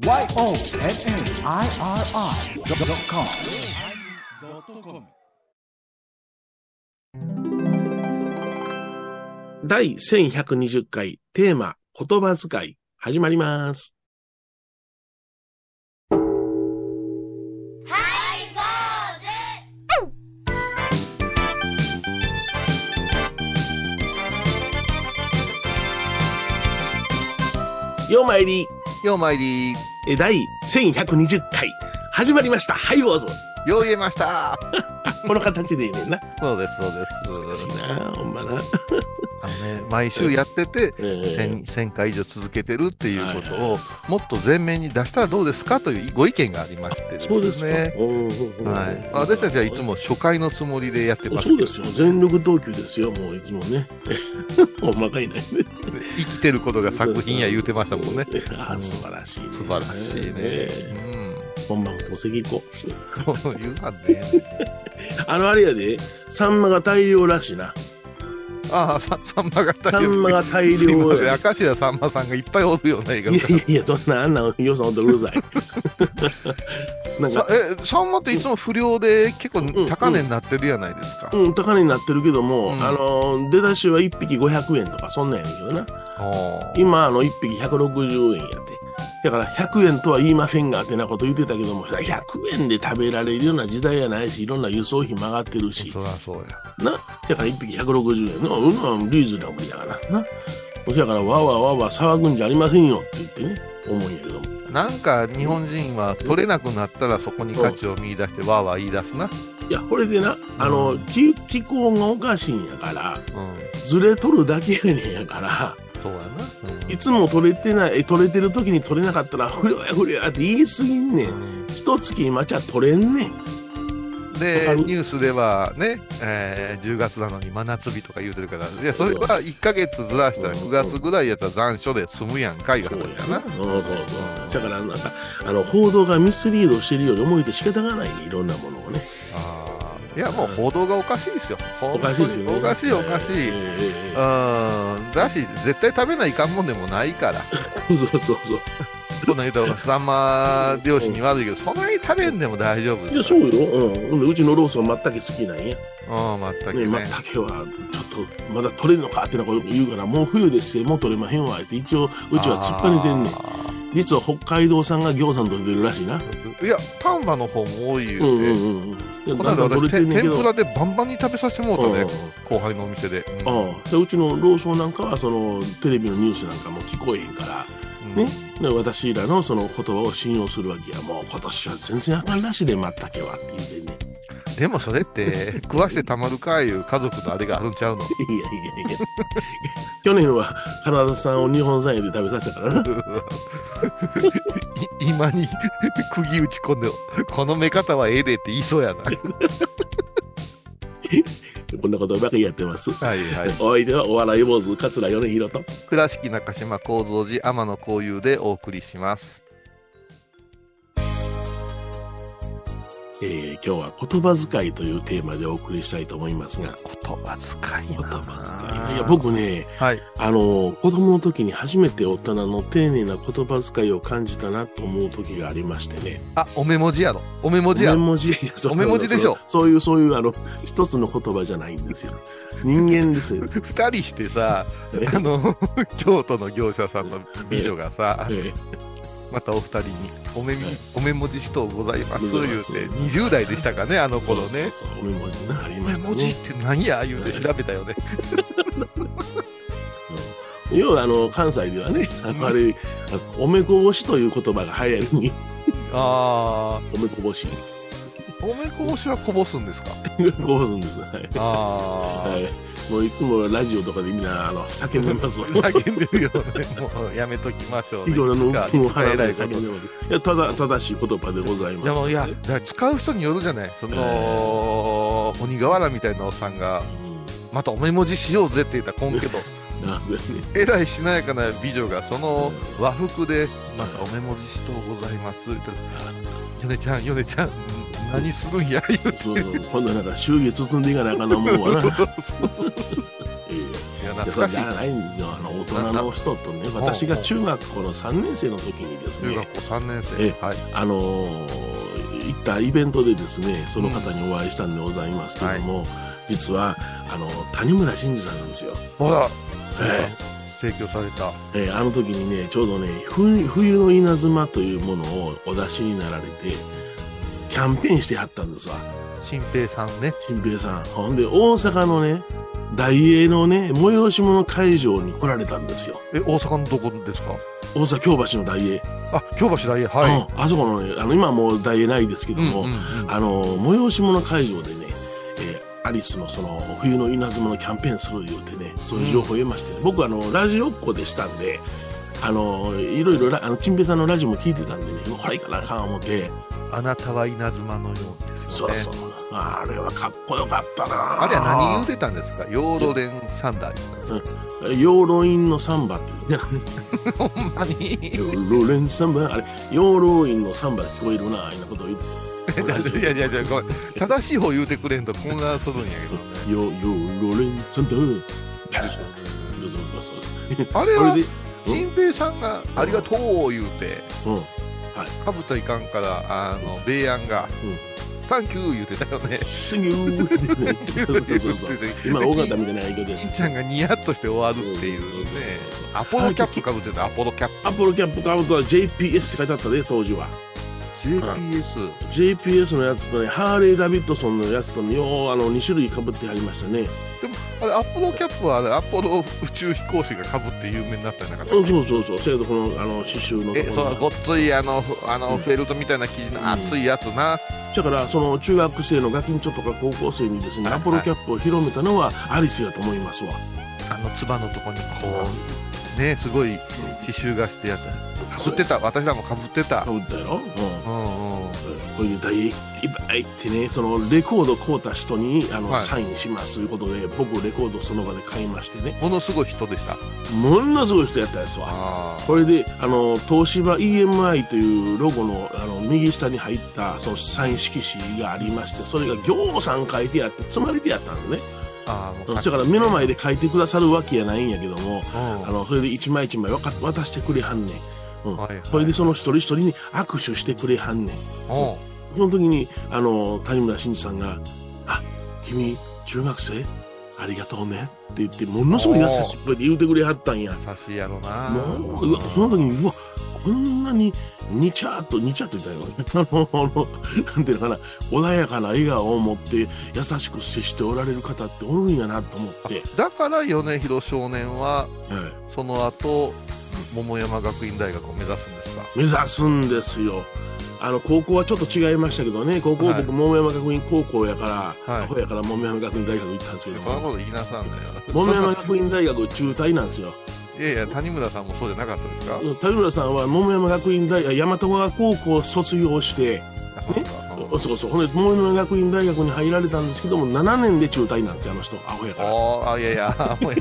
YONNIRI.com 第1120回テーマ言葉遣い始まります。ようまいり、ようまいり、え第1120回始まりました。はい、どうぞ。よう言えました。この形でいいねんな。そうです、そうです。難しいな、ほんまな。あのね、毎週やってて、えー1000 1000回以上続けてるっていうことを、もっと前面に出したらどうですか？というご意見がありましてですね。そうですか。うんうんうんはい。私たちはいつも初回のつもりでやってますそうですよ。全力投球ですよ、もういつもね。ほんまかいない。生きてることが作品や言うてましたもんね。あ素晴らしい、ね。素晴らしいね。え本番と席行こう。うん。言うわね。あのあれやで、サンマが大量らしいな。ああ、さサンマが大サンマが大量や。明石家さんまさんがいっぱいおるような映画いやいやそんな、あんな、よさんとうるさい。なんさか、え、サンマっていつも不良で結構ん高値になってるやないですか。うん、高値になってるけども、うんあの、出だしは1匹500円とか、そんなんやねんけどな。今、あの、1匹160円やって。だから、100円とは言いませんが、ってなこと言ってたけども、100円で食べられるような時代やないし、いろんな輸送費も上がってるし、そりゃそうや。な。だから1匹160円の、うん、うんリーズナブルやから、な。そやから、わーわーわーわー騒ぐんじゃありませんよって言ってね、思うんやけども。なんか日本人は取れなくなったらそこに価値を見出してわーわー言い出すな。いや、これでな、あの、気気候がおかしいんやから、うん。ずれ取るだけやねんやから、そうやな。うんいつも取れてない、え取れてる時に取れなかったら、不良や不良やって言い過ぎんねん。一月今じゃ取れんねん。わでニュースではね、えー10月なのに真夏日とか言うてるから、いや、それは1ヶ月ずらしたらうん9月ぐらいやったら残暑で済むやんかいう話やな。そうそうそう。だから、なんか、あの、報道がミスリードしてるように思えて仕方がないね、いろんなものをね。あーいや、もう報道がおかしいですよ。おかしい。おかしい、おかしい。うん。だし、絶対食べないかんもんでもないから。そうそうそう。この間、サンマ漁師に悪いけど、そんなに食べんでも大丈夫いや、ですそうよ。うん。うちのローソン、まったけ好きなんや。うん、まったくね、ね。まったけは、ちょっと、まだ取れんのかってなこと言うから、もう冬ですよ、もう取れまへんわ、って一応、うちは突っ張ねてんねん。あ実は北海道産が行さんと出るらしいな。ーいや、丹波の方も多い言うんうんうんうん。いやこの間。天ぷらでバンバンに食べさせてもらったね、う後輩のお店で。うんん。ああ。でうちのローソンなんかは、その、テレビのニュースなんかも聞こえへんから、うんね。で、私らのその言葉を信用するわけや。もう今年は全然あかんらしいで、まったけはって言うてんね。でもそれって、食わしてたまるかいう家族のあれがあるんちゃうの？いやいやいや。去年はカナダ産を日本産へで食べさせたからな。い今に釘打ち込んで、この目方はええでって言いそうやな。こんなことばかりやってます。はいはい。お相手はお笑い坊主、桂米広と。倉敷中島幸三寺天野幸雄でお送りします。えー今日は言葉遣いというテーマでお送りしたいと思いますが。言葉遣い言な葉遣い。いや、僕ね、はい。あの、子供の時に初めて大人の丁寧な言葉遣いを感じたなと思う時がありましてね。あ、おめもじやろ。おめもじやろ。おめもじ、いやそうおめもじでしょ そういう、そういう、あの、一つの言葉じゃないんですよ。人間ですよ。二人してさ、え？あの、京都の業者さんの美女がさ、えまたお二人に、おめみはい、おめもじしとうございます、言うて、ます20代でしたかね、あの頃ね。おめもじな、ありおめもじっ。て何や言うて調べたよね。要は、あの、関西ではね、あの、あれ、あのおめこぼしという言葉が流行るに、あおめこぼし。ー、おめこぼしはこぼすんですか？こぼすんです。はい。あはい。もういつもラジオとかでみんな、あの、叫んでますわ。叫んでるよね。もうやめときましょうね。いつか、もういつか腹で偉いこと。い叫んでます。いや、ただ、正しい言葉でございます。やもういや、だから使う人によるじゃない。その、鬼瓦みたいなおっさんが、またおめもじしようぜって言ったらこんけど。えらいしなやかな美女がその和服で、またおめもじしとうございますって言ったら、ヨネちゃん、ヨネちゃん、何するんや、言うて。そうそう。今度なんか祝儀包んでいかなあかんなもんわな。ええいや、懐かしい。れじゃないんですよ。あの、大人の人とね、私が中学校の3年生の時にですね、中学校3年え生。はい。あのー行ったイベントでですね、その方にお会いしたんでございますけども、実は、あの、谷村新司さんなんですよ。ほら、え提供された。ええーあの時にね、ちょうどね、冬冬の稲妻というものをお出しになられて、キャンペーンしてはったんですわ。新平さんね。新平さん。ほんで、大阪のね、大英のね、催し物会場に来られたんですよ。え、大阪のどこですか？大阪京橋の大英。あ、京橋大英。はい。うんあそこのね、あの、今はもう大英ないですけども、うんうんうんあの、催し物会場でね、えーアリスのその、冬の稲妻のキャンペーンする言うてね、そういう情報を得ましてね、僕あの、ラジオっ子でしたんで、あの、いろいろラ、あの、チンペイさんのラジオも聞いてたんでね、これいかなあかん思って、あなたは稲妻のようですよね。そうそう。あれはかっこよかったなあれは何言うてたんですか？ヨーロレン・サンダー言ったんですか？ヨーロインのサンバって言うね。ほんまに？ヨーロレンサンバあれ、ヨーロインのサンバで聞こえるな、あんなことを言って。いやいやいや、ごめん正しい方言うてくれんと混乱するんやけどね。ヨヨーロレンサンバそうそうそうあれは新平さんがありがとう言うて、うん。かぶといかんから、あの、米安が、サンキュー言うてたよね。シンギュー今、尾形みたいな言い方で金ちゃんがニヤッとして終わるっていうね。アポロキャップかぶってた、アポロキャップ。アポロキャップカウントは JPS って書いてあったで、当時は。JPS。JPS のやつとね、ハーレー・ダビッドソンのやつとね、よう、あの、2種類被ってありましたね。あれ、アポロキャップはあれ、アポロ宇宙飛行士がかぶって有名になったんじゃなかったうん、そうそうそう。せやけど、この、あの、刺繍のとえ、そごっついあの、ふあの、フェルトみたいな生地の厚いやつな。だから、その、中学生のガキンチョとか高校生にですね、はいアポロキャップを広めたのはアリスやと思いますわ。あの、つばのとこにこう、ね、すごい刺繍がしてやった。かぶってた。私らもかぶってた。被ったやろうん。うんうん。これで大いっぱいってね、そのレコード買うた人にあの、はいサインしますということで、僕レコードその場で買いましてね、ものすごい人でした。ものすごい人やったやつわ。あこれで、あの、東芝 EMI というロゴの、あの、右下に入った、そのサイン色紙がありまして、それが行さん書いてあって、積まれてやったんですね。あー、もうだから目の前で書いてくださるわけやないんやけども、うんあの、それで一枚一枚わか渡してくれはんねん。うん。はいはいそれでその一人一人に握手してくれはんねん。うんその時に、あの、谷村新司さんが、あ、君、中学生ありがとうねって言って、ものすごい優しい声で言うてくれはったんや。優しいやろな。もう、うわ、その時に、うわ、こんなに、にちゃーっと、にちゃーっと言ったよ。あの、あの、なんていうのかな、穏やかな笑顔を持って、優しく接しておられる方っておるんやなと思って、だから米広少年は、はいその後、桃山学院大学を目指すんですか目指すんですよ。あの、高校はちょっと違いましたけどね、高校はい僕、桃山学院高校やから、はいアホやから桃山学院大学行ったんですけども、そんなこと言いなさんだよ。桃山学院大学中退なんですよ。いやいや、谷村さんもそうじゃなかったですか？谷村さんは桃山学院大学、大和川高校を卒業して、あそうそうほんで、桃山学院大学に入られたんですけども、7年で中退なんですよ、あの人、アホやから。ああ、いやいや、もうや、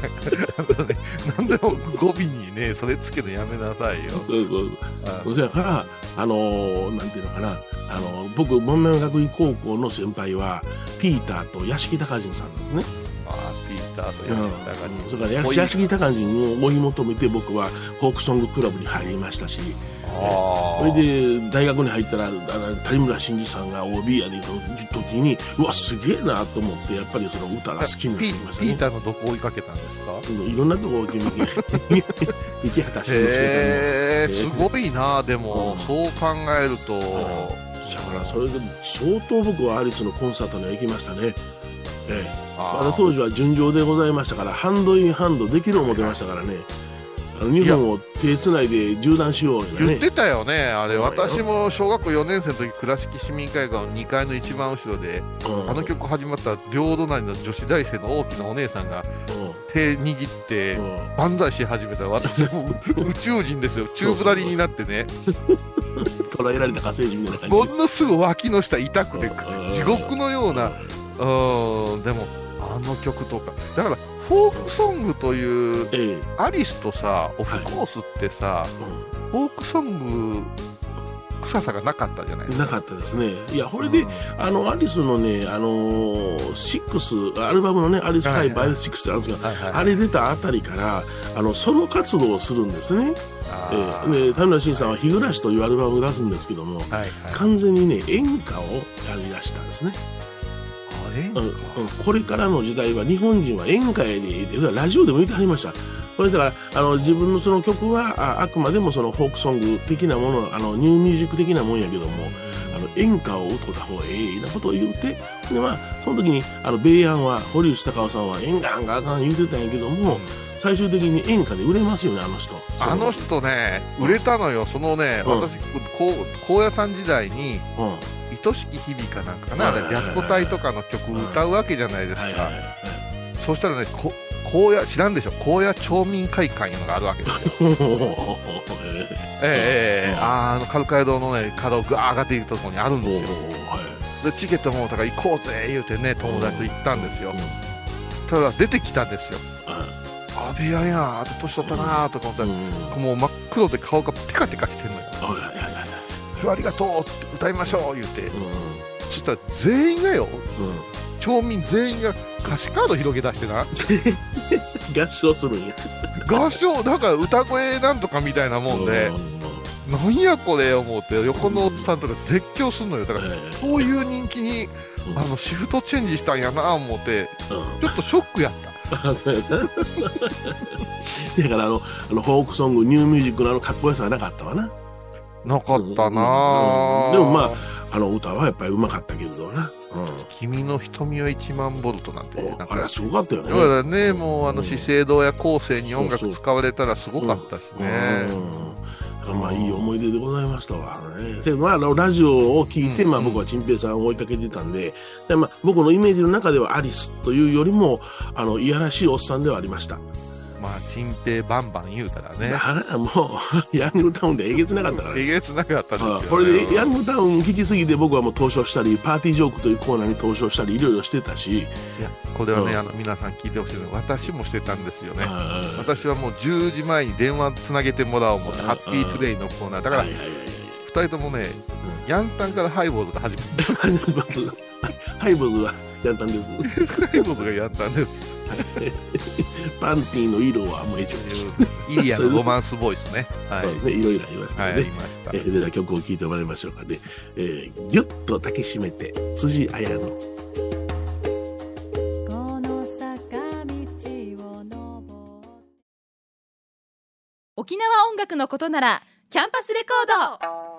あのね、なんでも語尾にね、それつけるのやめなさいよ。そうそうあそう。そやから、あのーなんていうのかな、あのー僕、桃山学院高校の先輩は、ピーターと屋敷隆人さんですね。ターとうん。ヤシキタカに。それからもういい屋敷隆人を追い求めて、僕はフォークソングクラブに入りましたし、あそれで大学に入ったら、あの谷村新司さんが OB やでいた時に、うわ、すげえなと思って、やっぱりその歌が好きになってピきましたね。ピーターのどこ追いかけたんですか？うんいろんなところを見て、行き果たしてるんですけどもへえ、すごいな、でも、うん。そう考えると、だからそれで相当僕はアリスのコンサートには行きましたね。ええ、まだあ当時は順調でございましたから、ハンドインハンドできる思ってましたからね。あの日本を手つないで縦断しようよね。言ってたよね、あれ、私も小学校4年生の時倉敷市民会館の2階の一番後ろで、うん。あの曲始まったら両隣の女子大生の大きなお姉さんがう手握って万歳し始めた。ら、私も宇宙人ですよ、宙ぶらりになってね、捉えられた火星人みたいな感じ。ものすごい脇の下痛くて、うん。地獄のような、うーん、でも、あの曲とか、だから、フォークソングという、ええアリスとさ、オフコースってさ、うんフォークソング臭さがなかったじゃないですか。なかったですね。いや、これで、あの、アリスのね、あのー、シックス、アルバムのね、アリスハイバイシックスってあるんですけど、はいはいあれ出たあたりから、あの、ソロ活動をするんですね。あえーーで、田村慎さんは日暮らしというアルバムを出すんですけども、はいはい。完全にね、演歌をやり出したんですね。うんうん、これからの時代は日本人は演歌やで、でラジオでも言ってはりました。これだから、あの、自分のその曲は、ああくまでもそのフォークソング的なもの、あの、ニューミュージック的なもんやけども、あの、演歌を歌った方がええなことを言うて、で、まあ、その時に、あの、米安は、堀内隆夫さんは演歌なんかあかん言うてたんやけども、最終的に演歌で売れますよね、あの人。あの人ね、売れたのよ、そのね、うん。私、高野山時代に、うん。愛しき日々かなんかかな、白虎隊とかの曲歌うわけじゃないですか。そしたらね、こ荒野、知らんでしょ、荒野町民会館いうのがあるわけですよ。ええあの、カルカエ堂のね、角をぐわー上がっていくところにあるんですよ。はい。で、チケットもだから行こうぜ言うてね、友達と行ったんですよ。ただ、出てきたんですよ。あ、ベアやーって年取ったなーとか思ったら、もう真っ黒で顔がテカテカしてんのよ。ありがとうって歌いましょう言うて、そしたら全員がよ、町民全員が歌詞カード広げ出してな、合唱するんや。合唱、だから歌声なんとかみたいなもんで、なんやこれ思って、横のおっさんとか絶叫すんのよ。だから、そういう人気に、あの、シフトチェンジしたんやな思って、ちょっとショックやった。あそうやな。だからあの、あの、フォークソング、ニューミュージックのあの、かっこよさはなかったわな。なかったなうんぁでもまあ、あの歌はやっぱりうまかったけれどな。君の瞳は1万ボルトなんて、なんあれか、すごかったよね。だからね、もうあのうん資生堂や後世に音楽使われたらすごかったしね。うんまあいい思い出でございましたわ。ね、でまあ、あのラジオを聞いて、うんまあ僕は陳平さんを追いかけてたんで、でまあ、僕のイメージの中ではアリスというよりも、あの、いやらしいおっさんではありました。まあ、チンペイバンバン言うたらね。あれはもう、ヤングタウンでえげつなかったからねえげつなかったですよ、ね。あこれでヤングタウン聞きすぎて僕はもう投書したり、パーティージョークというコーナーに投書したり、いろいろしてたし、いや、これはね、うんあの、皆さん聞いてほしいのは、私もしてたんですよね。私はもう10時前に電話つなげてもらおう思って、うんハッピートゥデイのコーナー。だからはい、はいはい2人ともね、ヤンタンからハイボーズが始めて、は いハイボーズはやったんです。ハイボーズがヤンタンです。パンティーの色はもう以上。イリアのロマンスボイスね。はい。ね、いろいろありましたはい、ね。ありました。えーでは曲を聴いてもらいましょうかね。えー、ぎゅっと抱きしめて、辻彩の坂道を登る沖縄音楽のことならキャンパスレコード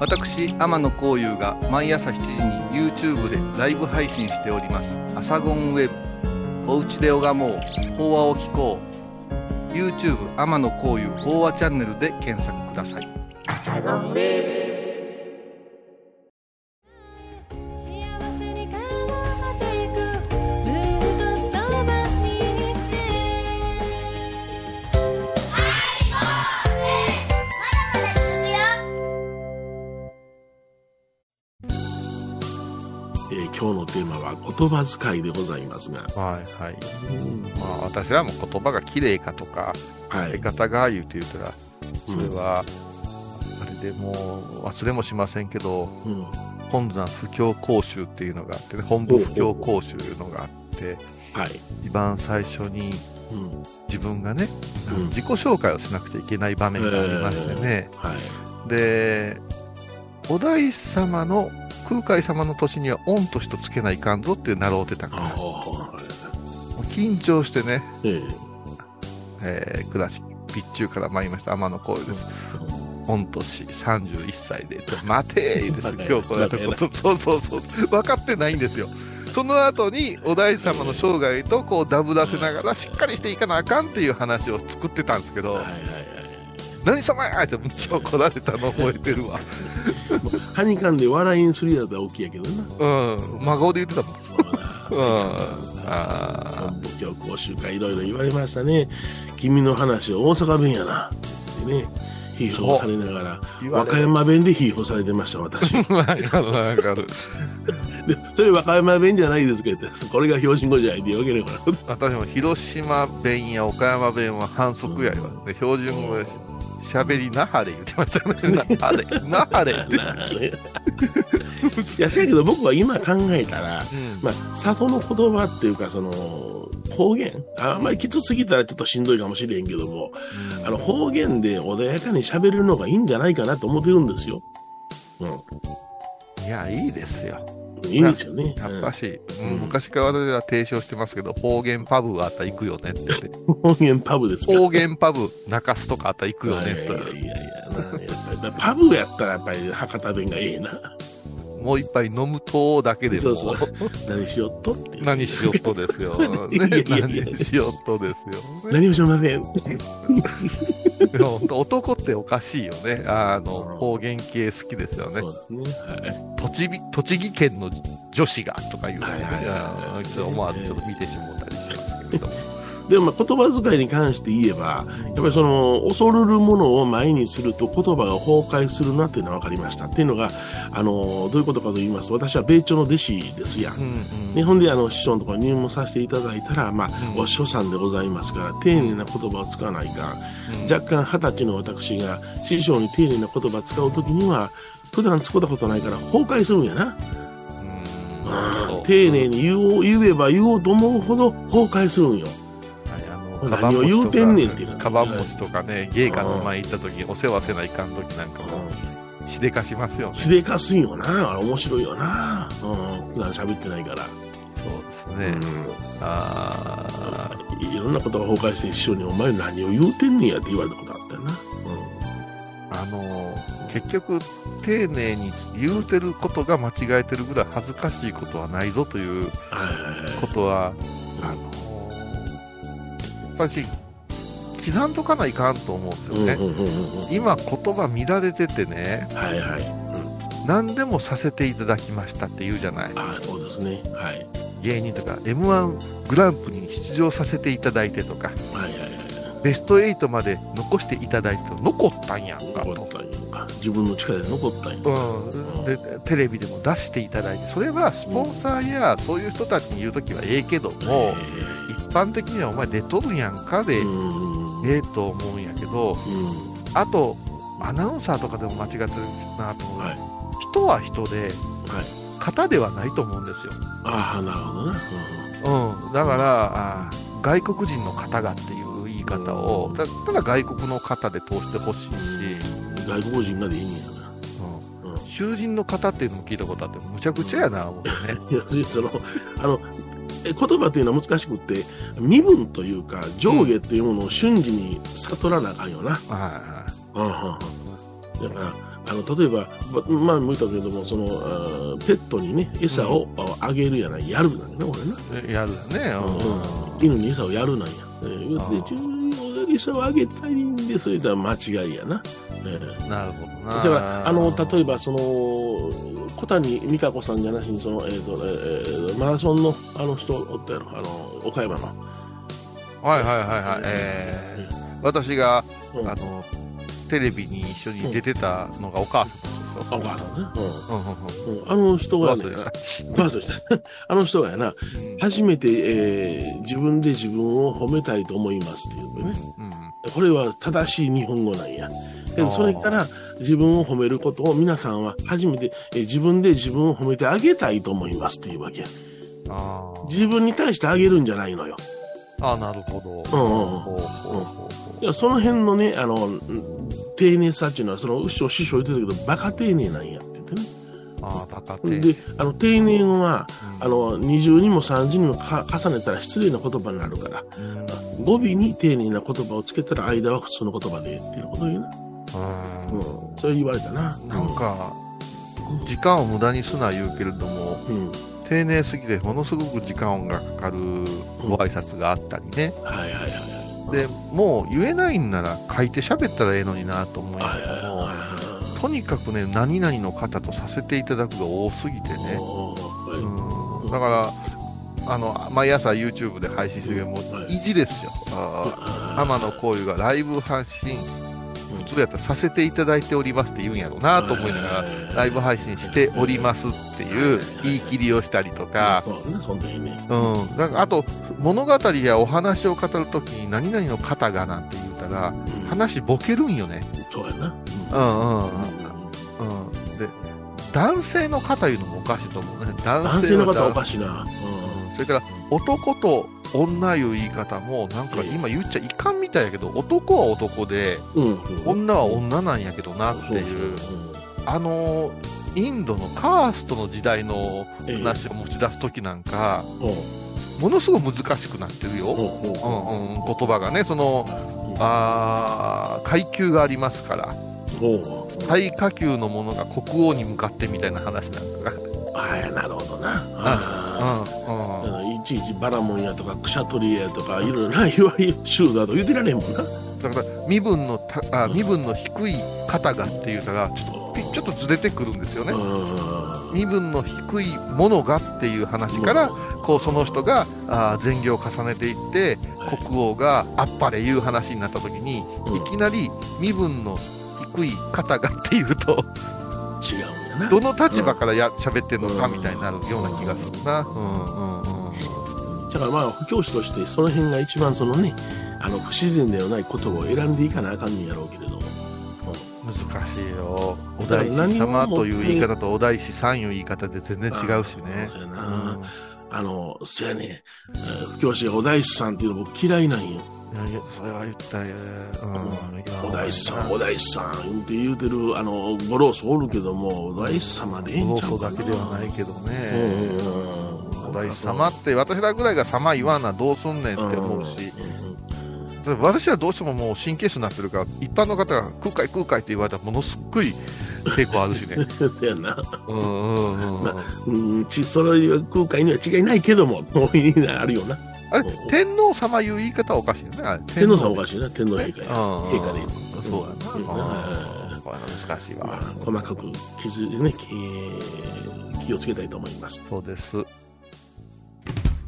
私天野幸雄が毎朝7時に YouTube でライブ配信しております「アサゴンウェブ」「おうちで拝もう。法話を聞こう」YouTube 天野幸雄法話チャンネルで検索ください。言葉遣いでございますが、はいはい。まあ私はもう言葉が綺麗かとかはい。相方が言うて言うたらうん。それは、あれでもう忘れもしませんけどうん。本山布教講習っていうのがあってね本部布教講習いうのがあってはい。一番最初にうん。自分がね、うん。自己紹介をしなくちゃいけない場面がありましてね、はい。でお大師様の空海様の年には御年とつけないかんぞって習うてたから。緊張してね、ええ。ー、倉敷備中から参りました天野光です。御年31歳で。待てーです。今日これやること。そうそうそう。分かってないんですよ。その後にお大師様の生涯とこうダブらせながらしっかりしていかなあかんっていう話を作ってたんですけど、はいはいはい。何様やってむっちゃ怒られたの覚えてるわ。はにかんで笑いにするやつは大きいやけどな。うん、真顔で言ってたもん。そううん。だあ文部教講習会いろいろ言われましたね。君の話は大阪弁やな。ってね。批評されながら、和歌山弁で批評されてました、私。あ。わかるわかる。でそれ和歌山弁じゃないですけど、これが標準語じゃないって言うわけねえから。私も広島弁や岡山弁は反則や言われて、標準語でしゃべりなはれ言ってましたね。なはれ、なはれいや、せやけど僕は今考えたら、うんまあ、里の言葉っていうか、その、方言あんまりきつすぎたらちょっとしんどいかもしれんけども、あの、方言で穏やかに喋れるのがいいんじゃないかなと思ってるんですよ。ういや、いいですよ。ん。いいですよね。やっぱし、うん。うん。昔から私は提唱してますけど、方言パブがあったら行くよねって方言パブですか？方言パブ、中洲とかあったら行くよねって。いやいやいややっぱりパブやったらやっぱり博多弁がええな。もう一杯飲むとだけでも、そうそう何しよっとって。何しよっとですよ。い やねいやいや何しよっとですよ。何もしません。でも本当男っておかしいよね。あの、方言系好きですよねそ。うですね。はい。栃木、栃木県の女子がとかいうね、はい思わずちょっと見てしまったりしますけれども。でもまあ言葉遣いに関して言えば、やっぱりその、恐るるものを前にすると言葉が崩壊するなっていうのは分かりました。っていうのが、あの、どういうことかと言いますと、私は米朝の弟子ですやん。うんうん日本であの師匠のところに入門させていただいたら、まあ、うんお師匠さんでございますから、丁寧な言葉を使わないかん。うん若干二十歳の私が師匠に丁寧な言葉を使うときには、普段使ったことないから崩壊するんやな。丁寧に言おう、言えば言おうと思うほど崩壊するんよ。何を言うてんねんっていうカバン持ちとかね、芸家の前行った時、お世話せないかん時なんかも、しでかしますよね。しでかすんよな。あれ面白いよな。うん。普段喋ってないから。そうですうね。ん。あいろんなことが崩壊して師匠にお前何を言うてんねんやって言われたことあったよな。ーあの、結局、丁寧に言うてることが間違えてるぐらい恥ずかしいことはないぞという。ことは、あの、ぱり、刻んどかないかんと思うんですよね。今、言葉乱れててね、はいはい。うん。何でもさせていただきましたって言うじゃない。ああ、そうですね。はい。芸人とか m 1グランプリに出場させていただいてとかはいはいはい。ベスト8まで残していただいて残ったんやんかと、残ったんやか。自分の力で残ったんや。うん、でテレビでも出していただいてそれはスポンサーやそういう人たちに言う時はええけども、え一般的にはお前出とるやんかでえ。ええと思うんやけどあとアナウンサーとかでも間違ってるなと思う、はい。人は人ではい。型ではないと思うんですよ、ああ、なるほどな。うん、だからあー外国人の方がっていう言い方をたただ外国の方で通してほしいし、うん。外国人がでいいんやな。囚人の方っていうのも聞いたことあってむちゃくちゃやな思ってね。いや、その、あの、え言葉っていうのは難しくって、身分というか、上下っていうものを瞬時に悟らなあかんよな。だから、あの、例えば、ば前も言ったけれども、その、ペットにね、餌をああげるやない、やるなんだね、これな。やるよね、うん。犬に餌をやるなんや。えー餌をあげたいんで、そういったら間違いやな。えーなるほどな。だから、あの、例えば、その、小谷美香子さんじゃなしに、その、えっ、と、えーマラソンの、あの人おったやろ、あの、岡山の。はいはいはいはい。えー、私がうん。あのテレビに一緒に出てたのがお母さんですあお母さんね。よ、うんうんう。あの人がやな、初めて、えー自分で自分を褒めたいと思いますっていうね。うんこれは正しい日本語なんや。それから自分を褒めることを皆さんは初めて、えー自分で自分を褒めてあげたいと思いますっていうわけや。自分に対してあげるんじゃないのよ。あーなるほど、うんうんその辺のね、あの、うん丁寧さっていうのは、その、師匠、師匠言ってたけど、バカ丁寧なんやって言ってね。うああバカってで、あの、丁寧語は、うんあの、二重にも三重にもか重ねたら失礼な言葉になるから、うん語尾に丁寧な言葉をつけたら間は普通の言葉でっていうことを言うな。うんうん。それ言われたな。なんか、時間を無駄にすな言うけれども。丁寧すぎてものすごく時間がかかるご挨拶があったりね。はいはいはい。で、もう言えないんなら書いて喋ったらええのになと思うんやはいはいけども、はとにかくね、何々の方とさせていただくが多すぎてね、はいうん、だから、あの、毎朝 YouTube で配信してるけど、もうはい。意地ですよ。あー。天野幸雄がライブ配信、普通やったらさせていただいておりますって言うんやろうなと思いながら、ライブ配信しておりますっていう言い切りをしたりとか、そうね、その時ね。うん、だからあと、物語やお話を語るときに、何々の方がなんて言うたら、うん話ボケるんよね。そうやな。うんうんうん。うん、で、男性の方言うのもおかしいと思うね。男性の方はお男かしいな。それから、男と女いう言い方も、なんか今言っちゃいかんみたいやけど、男は男で、うん。うん。女は女なんやけどなっていう、あのーインドのカーストの時代の話を持ち出すときなんか、うん。ものすごく難しくなってるよ。うん。うんうん、言葉がね、その、あー階級がありますから、最下級のものが国王に向かってみたいな話なんかああ、なるほどな。うんうん、あいちいちバラモンやとか、クシャトリやとか、いろいろな、いわゆる州だと言ってられへんもんな。だから身分のたあ身分の低い方がっていうたらちょっとピちょっとずれてくるんですよね。うん。身分の低いものがっていう話からこうその人があー前業を重ねていってはい。国王があっぱれいう話になった時にうん。いきなり身分の低い方がっていうと違うんだな。どの立場からや喋ってんのかみたいになるような気がするな。うんうんうんだからまあ、布教師として、その辺が一番そのね、あの、不自然ではない言葉を選んでいかなあかんねんやろうけれども。難しいよ。お大師様という言い方とお大師さんいう言い方で全然違うしね。あそうやな。あの、そやね、えー布教師がお大師さんっていうの僕嫌いなんよ。うんいやそれは言ったらうん。お大師さん、お大師さんって言うてる、あの、ご老祖おるけども、お大師様でええん労ちゃうかな。組だけではないけどうんねうんうんお大師様って私らぐらいが様言わん。などうすん。ねん。って思うし私はどうしてももう神経質になってるから一般の方が空海空海って言われたらものすっごい抵抗あるしねそうやな。うん。うん。うん。うん。うん、ちそれは空海には違いないけども、そういうあるよな。あれ天皇様いう言い方はおかしいよね天皇さん。おかしいな、天皇陛下や。うん。陛下で。そうやうん。なうん。これは難しいわまあ、細かく気づいてね、気気をつけたいと思います。そうです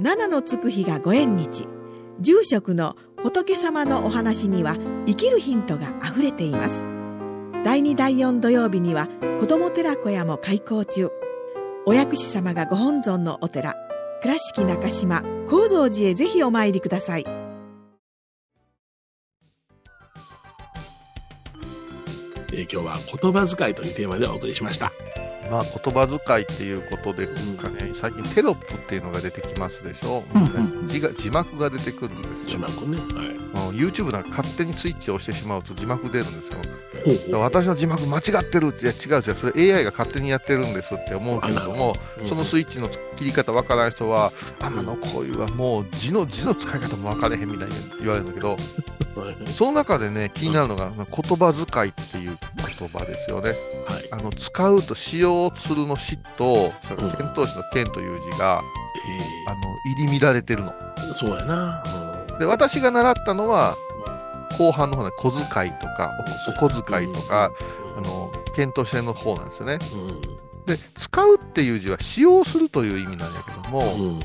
七のつく日がご縁日。住職の仏様のお話には生きるヒントがあふれています。第2第4土曜日には子ども寺小屋も開校中。お薬師様がご本尊のお寺。倉敷中島・高蔵寺へぜひお参りください。え今日は言葉遣いというテーマでお送りしました。まあ、言葉遣いっていうことでかね、最近テロップっていうのが出てきますでしょ、うんうん字が字幕が出てくるんですよ。字幕ね。はい。YouTube なんか勝手にスイッチを押してしまうと字幕出るんですよ。私の字幕間違ってるって、いや違う違う、それ AI が勝手にやってるんですって思うけれども、うんそのスイッチの切り方わからない人は、あのこういうはもう字の字の使い方も分かれへんみたいに言われるんだけど、はいその中でね、気になるのが、まあ言葉遣いっていう言葉ですよね。はい。あの使うと使用するの詩と、遣唐使の剣という字が、えあの入り乱れてるの。ーそうやな。で、私が習ったのは、後半の方で小遣いとか、おお小遣いとか、あの、遣唐使の方なんですよね。うん、で、使うっていう字は使用するという意味なんやけども、うん、うん。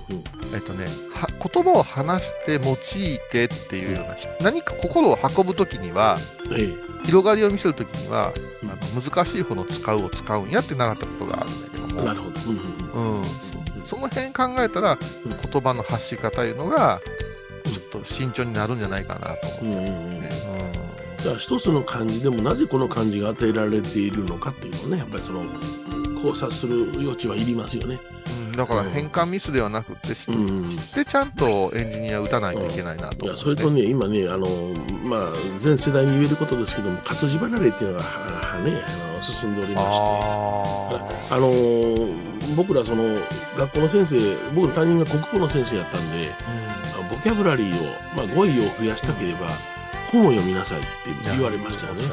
えっとね、は言葉を話して用いてっていうような、何か心を運ぶときには、えー広がりを見せるときには、うんあの難しい方の使うを使うんやって習ったことがあるんだけども、なるほど。うん、うん、その辺考えたら、うん言葉の発し方いうのが、ちょっと慎重になるんじゃないかなと思うん、うん。ううんね。じゃあ一つの漢字でもなぜこの漢字が与えられているのかっていうのをねやっぱりその考察する余地はいりますよね。うんうんだから変換ミスではなくて、知うん。ってちゃんとエンジニア打たないといけないなといや思って、それとね、今ね、あのまあ、全世代に言えることですけども、活字離れっていうのがははね、あの進んでおりまして、ああの僕らその学校の先生、僕の担任が国語の先生やったんで、ボキャブラリーを、まあ、語彙を増やしたければ、本を読みなさいって言われましたよね。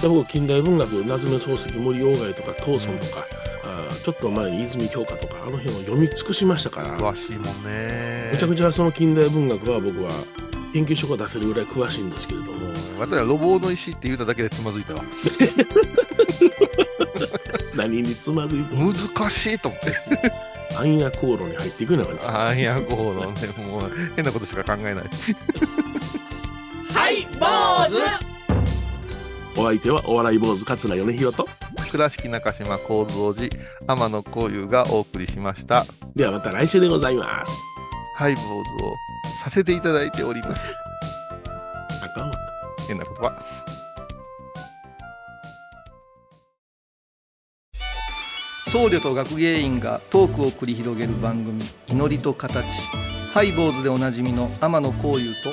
で僕、近代文学、夏目漱石、森鴎外とか、藤村とか、あーちょっと前に泉鏡花とか、あの辺を読み尽くしましたから、詳しいもんね。めちゃくちゃその近代文学は僕は研究所が出せるぐらい詳しいんですけれども、私は路傍の石って言っただけでつまずいたわ。何につまずいて難しいと思って。暗夜航路に入っていくのかな。ああ、いや、こうのね、もう変なことしか考えない。はい坊主お相手はお笑い坊主桂米広と、倉敷中島幸三寺天野幸雄がお送りしました。ではまた来週でございます。ハイ坊主をさせていただいております。あかんわ変な言葉。僧侶と学芸員がトークを繰り広げる番組「祈りと形」ハイボーズでおなじみの天野幸雄と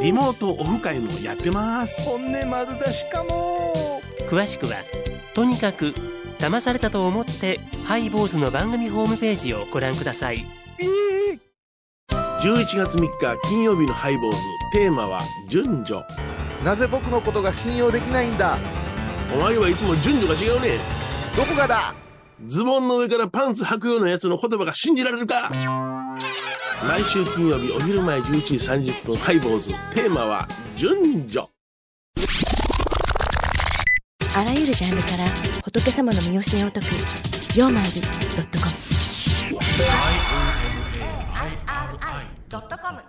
リモートオフ会もやってます。本音丸出しかも。詳しくはとにかく騙されたと思ってハイボーズの番組ホームページをご覧ください。11月3日金曜日のハイボーズテーマは順序。なぜ僕のことが信用できないんだ。お前はいつも順序が違うね。どこがだ。ズボンの上からパンツ履くようなやつの言葉が信じられるか来週金曜日お昼前11時30分ハイボーズ。テーマは順序。あらゆるジャンルから仏様の身教えを解く「曜マイルドットコム」ドットコム